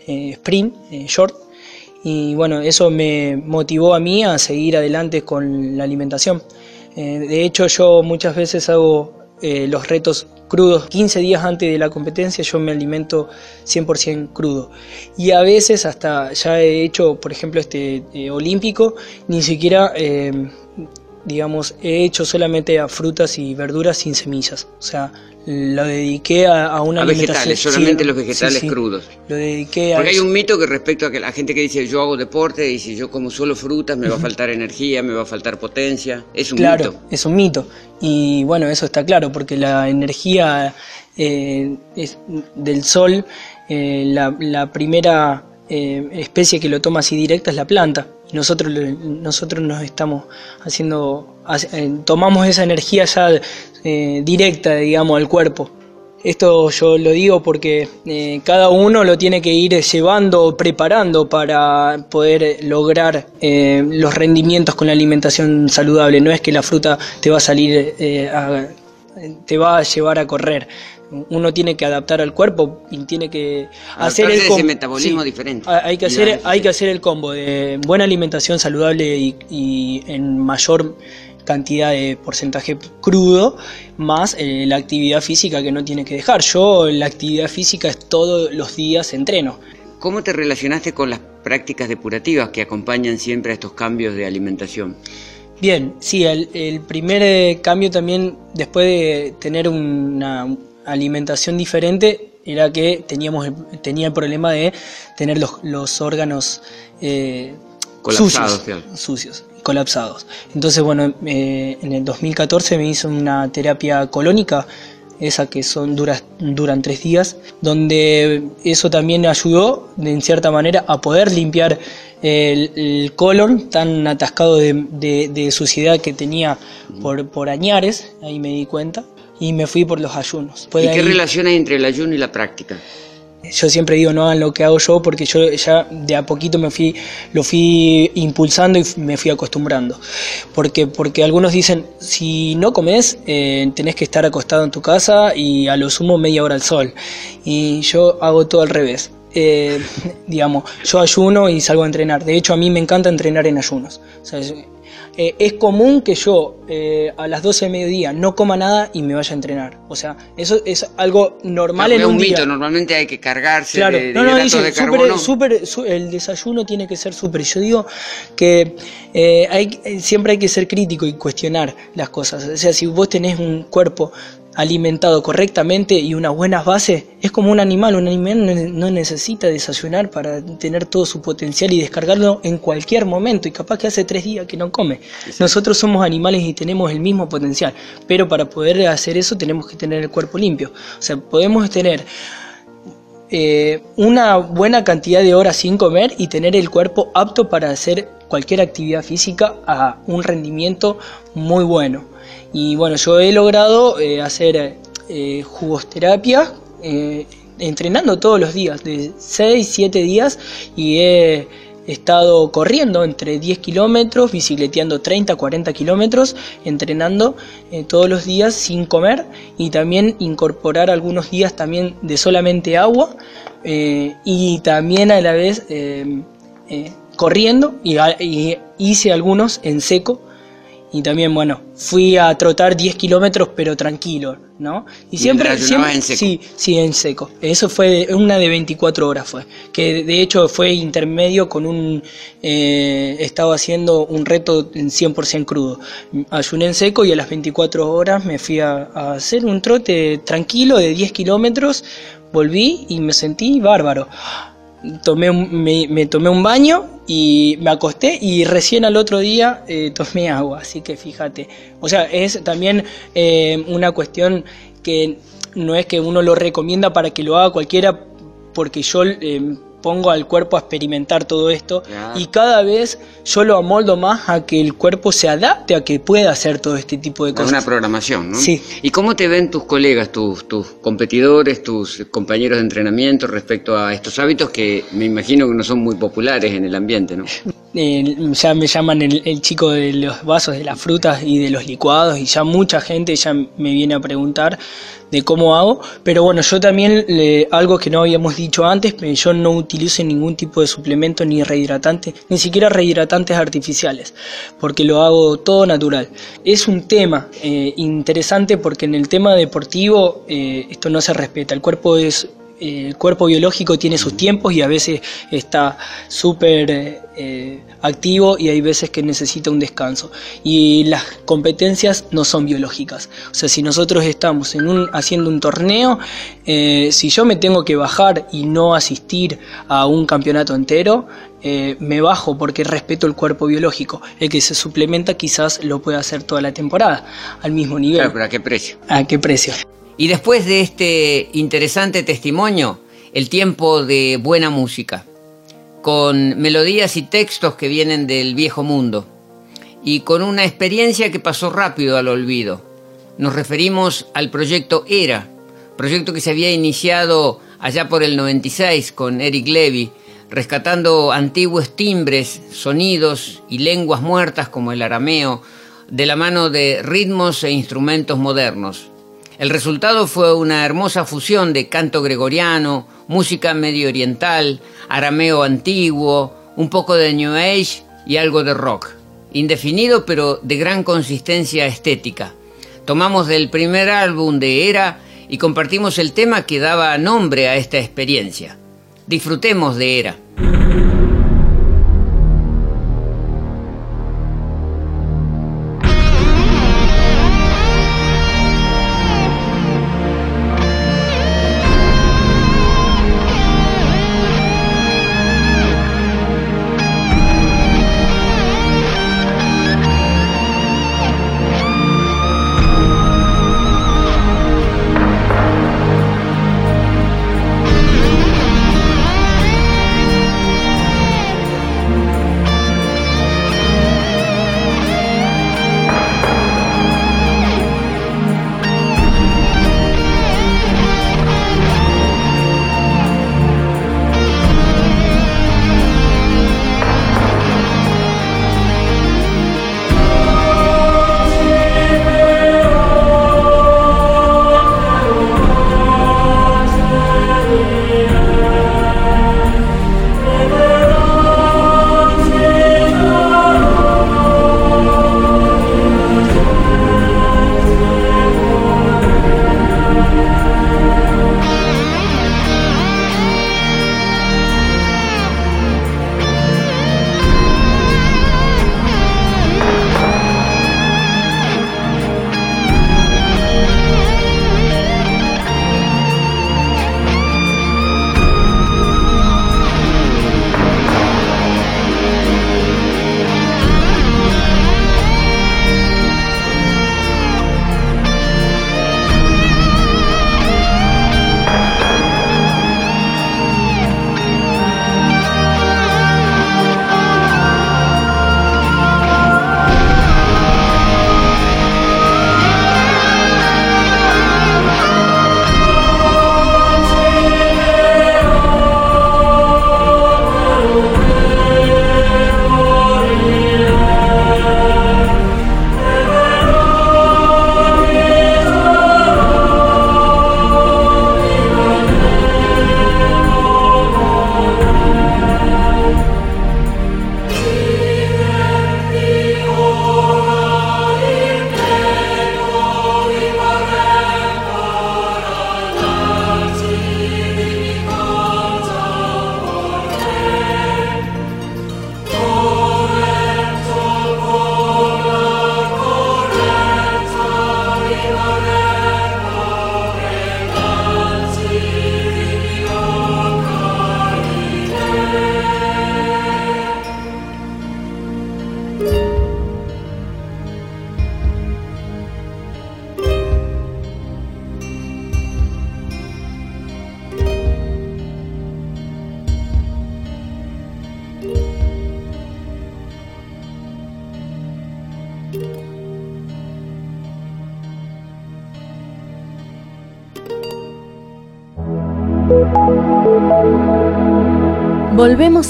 Speaker 5: eh, sprint, short, y bueno, eso me motivó a mí a seguir adelante con la alimentación. de hecho, yo muchas veces hago eh, los retos crudos. 15 días antes de la competencia yo me alimento 100% crudo. Y a veces hasta ya he hecho, por ejemplo, este eh, olímpico, ni siquiera, eh, digamos, he hecho solamente a frutas y verduras sin semillas. O sea, lo dediqué a, una
Speaker 2: a vegetales, solamente los vegetales crudos.
Speaker 5: Lo dediqué
Speaker 2: Porque hay un mito que respecto a que la gente que dice yo hago deporte y si yo como solo frutas me va a faltar energía, me va a faltar potencia. Es un
Speaker 5: claro, mito. es un mito. Y bueno, eso está claro, porque la energía eh, del sol, eh, la, primera eh, especie que lo toma así directa es la planta. Nosotros, nosotros nos estamos haciendo, tomamos esa energía ya eh, directa, digamos, al cuerpo. Esto yo lo digo porque eh, cada uno lo tiene que ir llevando, preparando para poder lograr eh, los rendimientos con la alimentación saludable. No es que la fruta te va a salir, te va a llevar a correr. Uno tiene que adaptar al cuerpo y tiene que hacer el
Speaker 2: ese metabolismo diferente.
Speaker 5: Hay que hacer, hay que hacer el combo de buena alimentación saludable y, y en mayor cantidad de porcentaje crudo más eh, la actividad física que no tiene que dejar. Yo la actividad física es todos los días entreno.
Speaker 2: ¿Cómo te relacionaste con las prácticas depurativas que acompañan siempre a estos cambios de alimentación?
Speaker 5: Bien, sí, el, primer eh, cambio también después de tener una alimentación diferente era que teníamos tenía el problema de tener los, órganos eh,
Speaker 2: sucios,
Speaker 5: sucios colapsados. Entonces, bueno, eh, en el 2014 me hizo una terapia colónica, esa que son duras, duran tres días, donde eso también ayudó, en cierta manera, a poder limpiar el, colon tan atascado de, suciedad que tenía por, por añares, ahí me di cuenta, y me fui por los ayunos.
Speaker 2: ¿Y qué relación hay entre el ayuno y la práctica?
Speaker 5: yo siempre digo no hagan lo que hago yo porque yo ya de a poquito me fui lo fui impulsando y me fui acostumbrando. Porque porque algunos dicen si no comes eh, tenés que estar acostado en tu casa y a lo sumo media hora al sol. Y yo hago todo al revés. Eh, digamos yo ayuno y salgo a entrenar. De hecho a mí me encanta entrenar en ayunos. O sea, eh, es común que yo eh, a las 12 de mediodía no coma nada y me vaya a entrenar. O sea, eso es algo normal en un,
Speaker 2: mito, normalmente hay que cargarse de, no, no, dice,
Speaker 5: super, el desayuno tiene que ser súper. Yo digo que eh, hay, siempre hay que ser crítico y cuestionar las cosas. O sea, si vos tenés un cuerpo alimentado correctamente y unas buenas bases, es como un animal. Un animal no necesita desayunar para tener todo su potencial y descargarlo en cualquier momento. Y capaz que hace tres días que no come. Nosotros somos animales y tenemos el mismo potencial. Pero para poder hacer eso tenemos que tener el cuerpo limpio. O sea, podemos tener eh, una buena cantidad de horas sin comer y tener el cuerpo apto para hacer cualquier actividad física a un rendimiento muy bueno. Y bueno, yo he logrado eh, hacer eh, jugosterapia eh, entrenando todos los días, de 6, 7 días, y he estado corriendo entre 10 kilómetros, bicicleteando 30, 40 kilómetros, entrenando eh, todos los días sin comer y también incorporar algunos días también de solamente agua y también a la vez corriendo y hice algunos en seco y también, bueno, fui a trotar 10 kilómetros, pero tranquilo, ¿no?
Speaker 2: Y siempre, siempre en seco.
Speaker 5: Sí, sí, en seco. Eso fue una de 24 horas, fue. Que de hecho fue intermedio con un. Eh, estaba haciendo un reto en 100% crudo. Ayuné en seco y a las 24 horas me fui a, a hacer un trote tranquilo de 10 kilómetros. Volví y me sentí bárbaro tomé me, tomé un baño y me acosté y recién al otro día eh, tomé agua, así que fíjate. O sea, es también eh, una cuestión que no es que uno lo recomienda para que lo haga cualquiera, porque yo eh, pongo al cuerpo a experimentar todo esto y cada vez yo lo amoldo más a que el cuerpo se adapte a que pueda hacer todo este tipo de cosas.
Speaker 2: una programación, ¿no?
Speaker 5: Sí.
Speaker 2: ¿Y cómo te ven tus colegas, tus, tus competidores, tus compañeros de entrenamiento respecto a estos hábitos que me imagino que no son muy populares en el ambiente, ¿no?
Speaker 5: Ya me llaman el, chico de los vasos de las frutas y de los licuados y ya mucha gente ya me viene a preguntar de cómo hago, pero bueno, yo también, algo que no habíamos dicho antes, yo no utilizo ningún tipo de suplemento ni rehidratante, ni siquiera rehidratantes artificiales, porque lo hago todo natural. Es un tema eh, interesante porque en el tema deportivo eh, esto no se respeta, el cuerpo es el cuerpo biológico tiene sus tiempos y a veces está súper eh, activo y hay veces que necesita un descanso. Y las competencias no son biológicas. O sea, si nosotros estamos en un, haciendo un torneo, eh, si yo me tengo que bajar y no asistir a un campeonato entero, eh, me bajo porque respeto el cuerpo biológico. El que se suplementa quizás lo pueda hacer toda la temporada al mismo nivel.
Speaker 2: Claro, pero ¿a qué precio?
Speaker 5: ¿A qué precio?
Speaker 2: Y después de este interesante testimonio, el tiempo de buena música, con melodías y textos que vienen del viejo mundo, y con una experiencia que pasó rápido al olvido. Nos referimos al proyecto ERA, proyecto que se había iniciado allá por el 96 con Eric Levy, rescatando antiguos timbres, sonidos y lenguas muertas como el arameo, de la mano de ritmos e instrumentos modernos. El resultado fue una hermosa fusión de canto gregoriano, música medio oriental, arameo antiguo, un poco de New Age y algo de rock. Indefinido pero de gran consistencia estética. Tomamos del primer álbum de Era y compartimos el tema que daba nombre a esta experiencia. Disfrutemos de Era.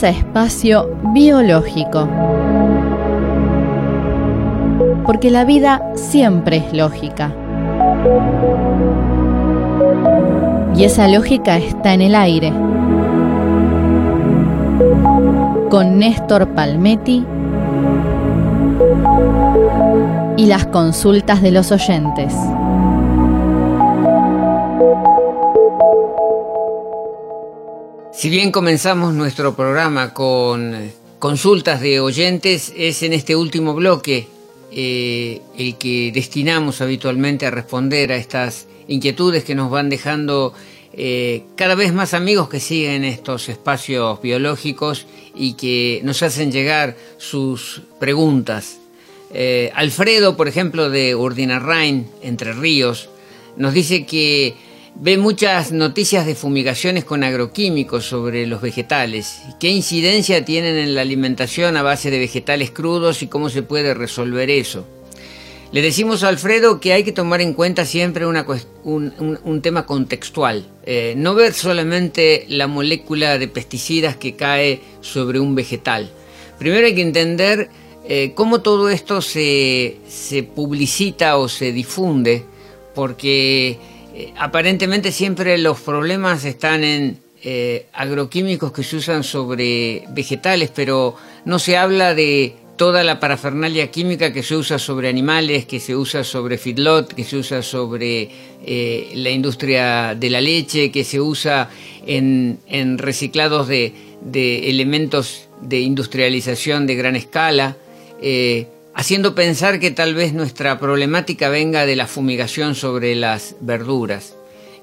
Speaker 1: A espacio biológico. Porque la vida siempre es lógica. Y esa lógica está en el aire. Con Néstor Palmetti y las consultas de los oyentes.
Speaker 2: Si bien comenzamos nuestro programa con consultas de oyentes, es en este último bloque eh, el que destinamos habitualmente a responder a estas inquietudes que nos van dejando eh, cada vez más amigos que siguen estos espacios biológicos y que nos hacen llegar sus preguntas. Eh, Alfredo, por ejemplo, de Urdinarrain, Entre Ríos, nos dice que ve muchas noticias de fumigaciones con agroquímicos sobre los vegetales. ¿Qué incidencia tienen en la alimentación a base de vegetales crudos y cómo se puede resolver eso? Le decimos a Alfredo que hay que tomar en cuenta siempre un, tema contextual, eh, no ver solamente la molécula de pesticidas que cae sobre un vegetal. Primero hay que entender eh, cómo todo esto se, se publicita o se difunde, porque eh, aparentemente siempre los problemas están en eh, agroquímicos que se usan sobre vegetales, pero no se habla de toda la parafernalia química que se usa sobre animales, que se usa sobre feedlot, que se usa sobre eh, la industria de la leche, que se usa en, reciclados de, elementos de industrialización de gran escala haciendo pensar que tal vez nuestra problemática venga de la fumigación sobre las verduras.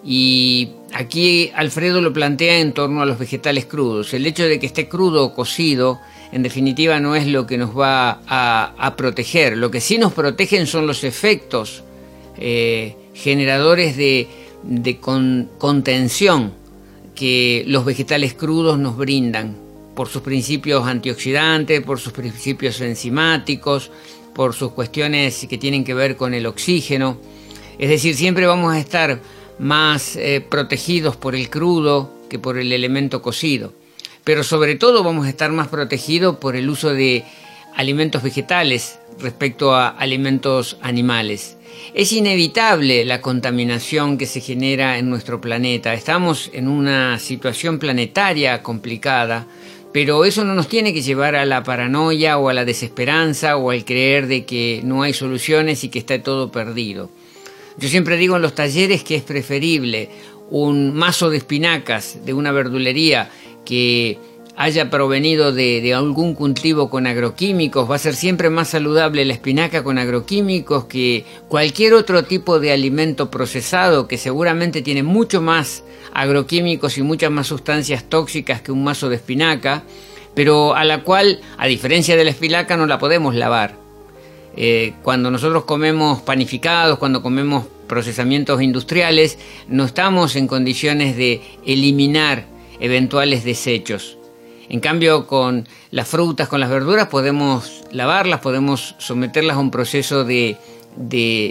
Speaker 2: Y aquí Alfredo lo plantea en torno a los vegetales crudos. El hecho de que esté crudo o cocido, en definitiva, no es lo que nos va a, proteger. Lo que sí nos protegen son los efectos eh, generadores de, contención que los vegetales crudos nos brindan por sus principios antioxidantes, por sus principios enzimáticos, por sus cuestiones que tienen que ver con el oxígeno. Es decir, siempre vamos a estar más eh, protegidos por el crudo que por el elemento cocido. Pero sobre todo vamos a estar más protegidos por el uso de alimentos vegetales respecto a alimentos animales. Es inevitable la contaminación que se genera en nuestro planeta. Estamos en una situación planetaria complicada pero eso no nos tiene que llevar a la paranoia o a la desesperanza o al creer de que no hay soluciones y que está todo perdido. Yo siempre digo en los talleres que es preferible un mazo de espinacas de una verdulería que haya provenido de, algún cultivo con agroquímicos, va a ser siempre más saludable la espinaca con agroquímicos que cualquier otro tipo de alimento procesado que seguramente tiene mucho más agroquímicos y muchas más sustancias tóxicas que un mazo de espinaca, pero a la cual, a diferencia de la espinaca, no la podemos lavar. Eh, cuando nosotros comemos panificados, cuando comemos procesamientos industriales, no estamos en condiciones de eliminar eventuales desechos. En cambio, con las frutas, con las verduras, podemos lavarlas, podemos someterlas a un proceso de,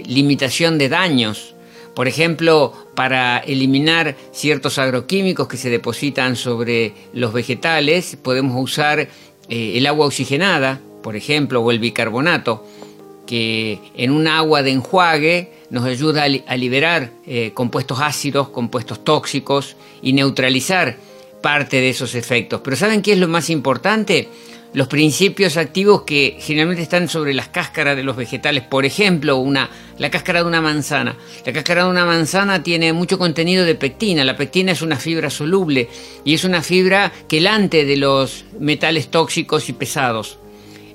Speaker 2: limitación de daños. Por ejemplo, para eliminar ciertos agroquímicos que se depositan sobre los vegetales, podemos usar eh, el agua oxigenada, por ejemplo, o el bicarbonato, que en un agua de enjuague nos ayuda a, liberar eh, compuestos ácidos, compuestos tóxicos y neutralizar parte de esos efectos. Pero ¿saben qué es lo más importante? Los principios activos que generalmente están sobre las cáscaras de los vegetales. Por ejemplo, una, la cáscara de una manzana. La cáscara de una manzana tiene mucho contenido de pectina. La pectina es una fibra soluble y es una fibra quelante de los metales tóxicos y pesados.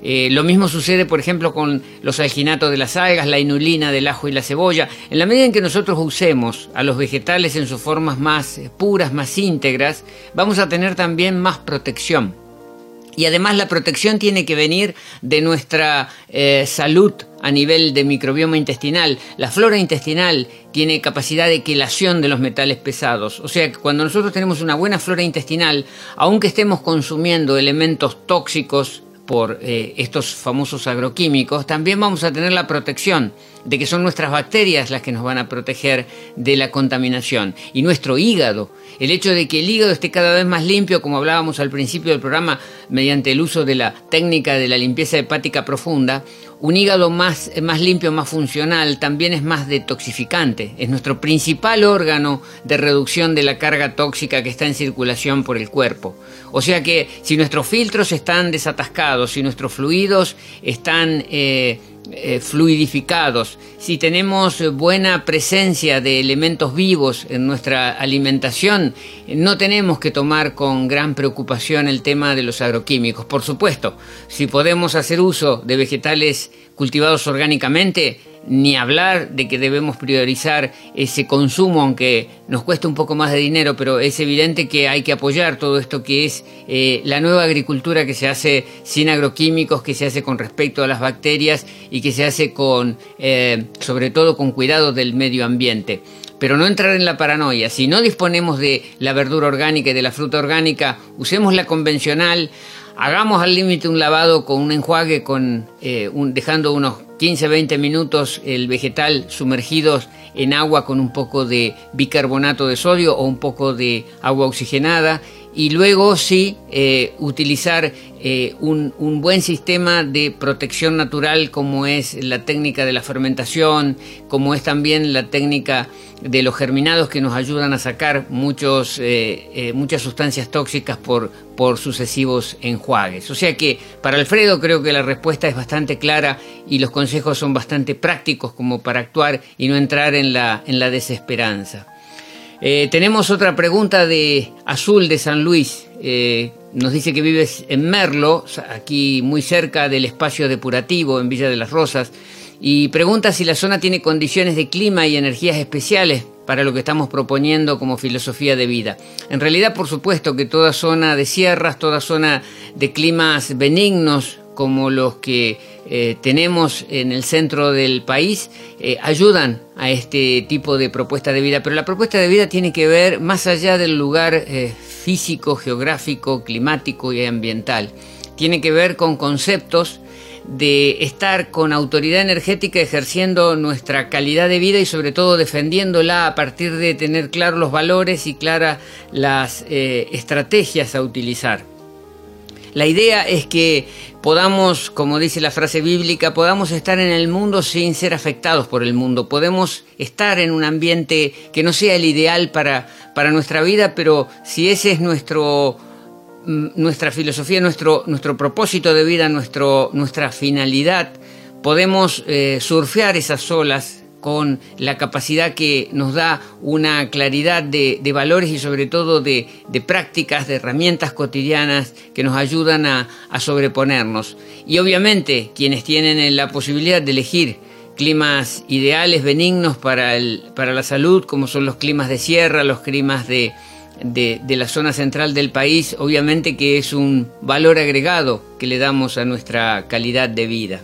Speaker 2: Eh, lo mismo sucede, por ejemplo, con los alginatos de las algas, la inulina del ajo y la cebolla. En la medida en que nosotros usemos a los vegetales en sus formas más eh, puras, más íntegras, vamos a tener también más protección. Y además la protección tiene que venir de nuestra eh, salud a nivel de microbioma intestinal. La flora intestinal tiene capacidad de quelación de los metales pesados. O sea que cuando nosotros tenemos una buena flora intestinal, aunque estemos consumiendo elementos tóxicos por eh, estos famosos agroquímicos, también vamos a tener la protección de que son nuestras bacterias las que nos van a proteger de la contaminación. Y nuestro hígado, el hecho de que el hígado esté cada vez más limpio, como hablábamos al principio del programa, mediante el uso de la técnica de la limpieza hepática profunda, un hígado más, más limpio, más funcional, también es más detoxificante. Es nuestro principal órgano de reducción de la carga tóxica que está en circulación por el cuerpo. O sea que si nuestros filtros están desatascados, si nuestros fluidos están... Eh, eh, fluidificados, si tenemos buena presencia de elementos vivos en nuestra alimentación, no tenemos que tomar con gran preocupación el tema de los agroquímicos. Por supuesto, si podemos hacer uso de vegetales cultivados orgánicamente, ni hablar de que debemos priorizar ese consumo, aunque nos cueste un poco más de dinero, pero es evidente que hay que apoyar todo esto que es eh, la nueva agricultura que se hace sin agroquímicos, que se hace con respecto a las bacterias y que se hace con, eh, sobre todo, con cuidado del medio ambiente. Pero no entrar en la paranoia. Si no disponemos de la verdura orgánica y de la fruta orgánica, usemos la convencional hagamos al límite un lavado con un enjuague, con, eh, dejando unos 15-20 minutos el vegetal sumergidos en agua con un poco de bicarbonato de sodio o un poco de agua oxigenada y luego sí eh, utilizar eh, un, buen sistema de protección natural como es la técnica de la fermentación, como es también la técnica de los germinados que nos ayudan a sacar muchos, eh, muchas sustancias tóxicas por, por sucesivos enjuagues. O sea que para Alfredo creo que la respuesta es bastante clara y los consejos son bastante prácticos como para actuar y no entrar en la, en la desesperanza. Eh, tenemos otra pregunta de Azul de San Luis. Eh, nos dice que vives en Merlo, aquí muy cerca del espacio depurativo en Villa de las Rosas, y pregunta si la zona tiene condiciones de clima y energías especiales para lo que estamos proponiendo como filosofía de vida. En realidad, por supuesto que toda zona de sierras, toda zona de climas benignos, como los que eh, tenemos en el centro del país eh, ayudan a este tipo de propuesta de vida, pero la propuesta de vida tiene que ver más allá del lugar eh, físico, geográfico, climático y ambiental. Tiene que ver con conceptos de estar con autoridad energética ejerciendo nuestra calidad de vida y sobre todo defendiéndola a partir de tener claros los valores y claras las estrategias a utilizar. La idea es que podamos, como dice la frase bíblica, podamos estar en el mundo sin ser afectados por el mundo. Podemos estar en un ambiente que no sea el ideal para, para nuestra vida, pero si ese es nuestro, mm, nuestra filosofía, nuestro, nuestro propósito de vida, nuestro, nuestra finalidad, podemos eh, surfear esas olas con la capacidad que nos da una claridad de, valores y sobre todo de, prácticas, de herramientas cotidianas que nos ayudan a, sobreponernos. Y obviamente quienes tienen la posibilidad de elegir climas ideales, benignos para, la salud, como son los climas de sierra, los climas de, la zona central del país, obviamente que es un valor agregado que le damos a nuestra calidad de vida.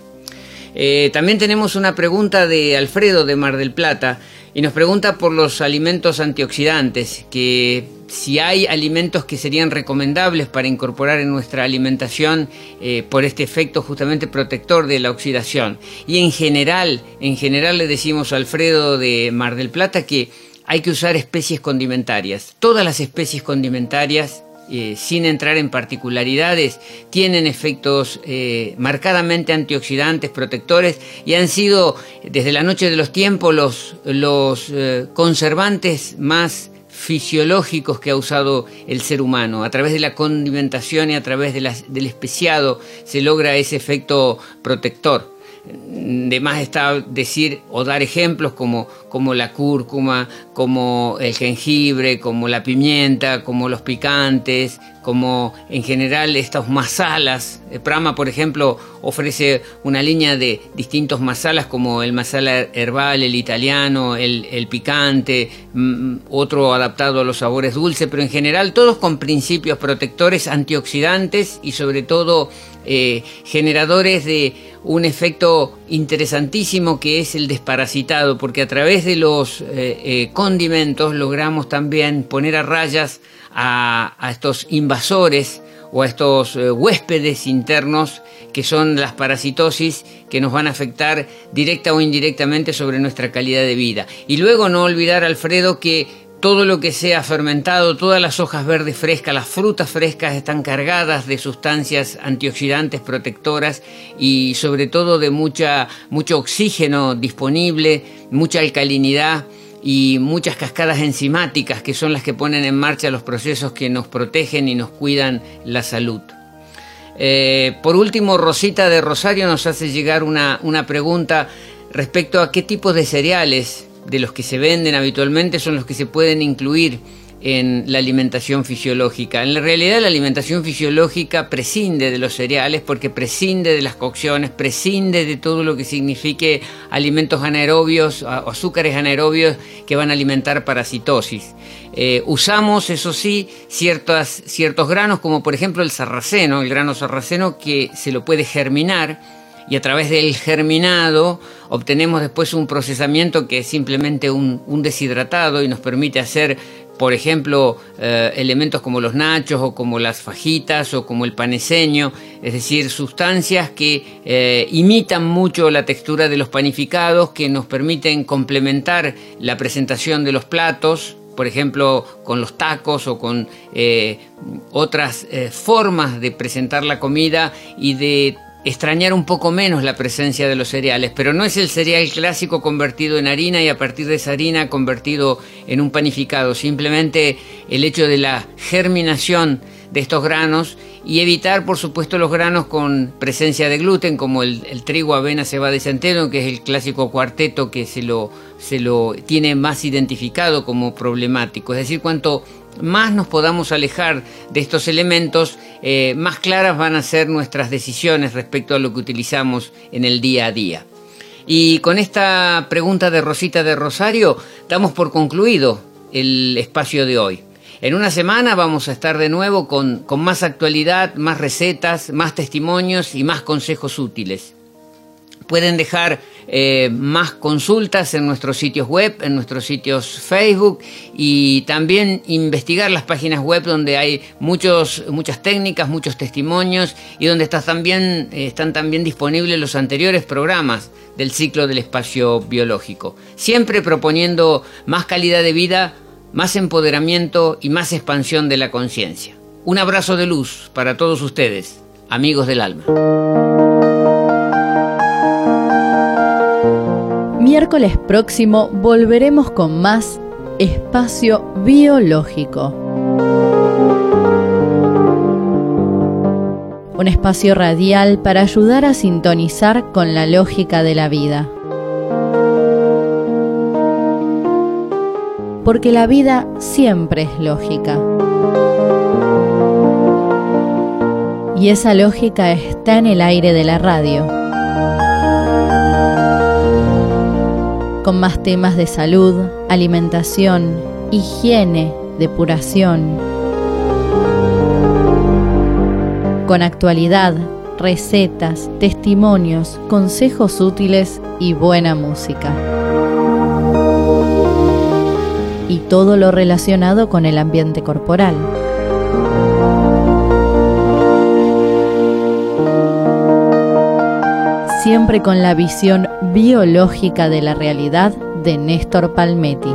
Speaker 2: Eh, también tenemos una pregunta de Alfredo de Mar del Plata y nos pregunta por los alimentos antioxidantes, que si hay alimentos que serían recomendables para incorporar en nuestra alimentación eh, por este efecto justamente protector de la oxidación. Y en general, en general le decimos a Alfredo de Mar del Plata que hay que usar especies condimentarias. Todas las especies condimentarias eh, sin entrar en particularidades, tienen efectos eh, marcadamente antioxidantes, protectores, y han sido desde la noche de los tiempos los, eh, conservantes más fisiológicos que ha usado el ser humano. A través de la condimentación y a través del especiado se logra ese efecto protector de más está decir o dar ejemplos como, como la cúrcuma, como el jengibre, como la pimienta, como los picantes, como en general estas masalas. Prama, por ejemplo, ofrece una línea de distintos masalas como el masala herbal, el italiano, el, picante, mm, otro adaptado a los sabores dulces, pero en general todos con principios protectores, antioxidantes y sobre todo eh, generadores de un efecto interesantísimo que es el desparasitado, porque a través de los eh, eh, condimentos logramos también poner a rayas a, estos invasores o a estos huéspedes internos que son las parasitosis que nos van a afectar directa o indirectamente sobre nuestra calidad de vida. Y luego no olvidar, Alfredo, que todo lo que sea fermentado, todas las hojas verdes frescas, las frutas frescas están cargadas de sustancias antioxidantes protectoras y sobre todo de mucha, mucho oxígeno disponible, mucha alcalinidad y muchas cascadas enzimáticas que son las que ponen en marcha los procesos que nos protegen y nos cuidan la salud. Eh, por último, Rosita de Rosario nos hace llegar una, una pregunta respecto a qué tipo de cereales de los que se venden habitualmente son los que se pueden incluir en la alimentación fisiológica. En la realidad la alimentación fisiológica prescinde de los cereales porque prescinde de las cocciones, prescinde de todo lo que signifique alimentos anaerobios o azúcares anaerobios que van a alimentar parasitosis. Eh, usamos, eso sí, ciertas, ciertos granos como por ejemplo el sarraceno, el grano sarraceno que se lo puede germinar y a través del germinado obtenemos después un procesamiento que es simplemente un, deshidratado y nos permite hacer, por ejemplo, eh, elementos como los nachos o como las fajitas o como el paneseño, es decir, sustancias que eh, imitan mucho la textura de los panificados, que nos permiten complementar la presentación de los platos, por ejemplo, con los tacos o con eh, otras formas de presentar la comida y de extrañar un poco menos la presencia de los cereales, pero no es el cereal clásico convertido en harina y a partir de esa harina convertido en un panificado, simplemente el hecho de la germinación de estos granos y evitar por supuesto los granos con presencia de gluten como el, trigo, avena, cebada y centeno que es el clásico cuarteto que se lo, se lo tiene más identificado como problemático, es decir, cuanto más nos podamos alejar de estos elementos, eh, más claras van a ser nuestras decisiones respecto a lo que utilizamos en el día a día. Y con esta pregunta de Rosita de Rosario, damos por concluido el espacio de hoy. En una semana vamos a estar de nuevo con, con más actualidad, más recetas, más testimonios y más consejos útiles. Pueden dejar eh, más consultas en nuestros sitios web, en nuestros sitios Facebook y también investigar las páginas web donde hay muchos, muchas técnicas, muchos testimonios y donde también, eh, están también disponibles los anteriores programas del ciclo del espacio biológico. Siempre proponiendo más calidad de vida, más empoderamiento y más expansión de la conciencia. Un abrazo de luz para todos ustedes, amigos del alma.
Speaker 1: Miércoles próximo volveremos con más espacio biológico. Un espacio radial para ayudar a sintonizar con la lógica de la vida. Porque la vida siempre es lógica. Y esa lógica está en el aire de la radio. Con más temas de salud, alimentación, higiene, depuración. Con actualidad, recetas, testimonios, consejos útiles y buena música. Y todo lo relacionado con el ambiente corporal. Siempre con la visión biológica de la realidad de Néstor Palmetti.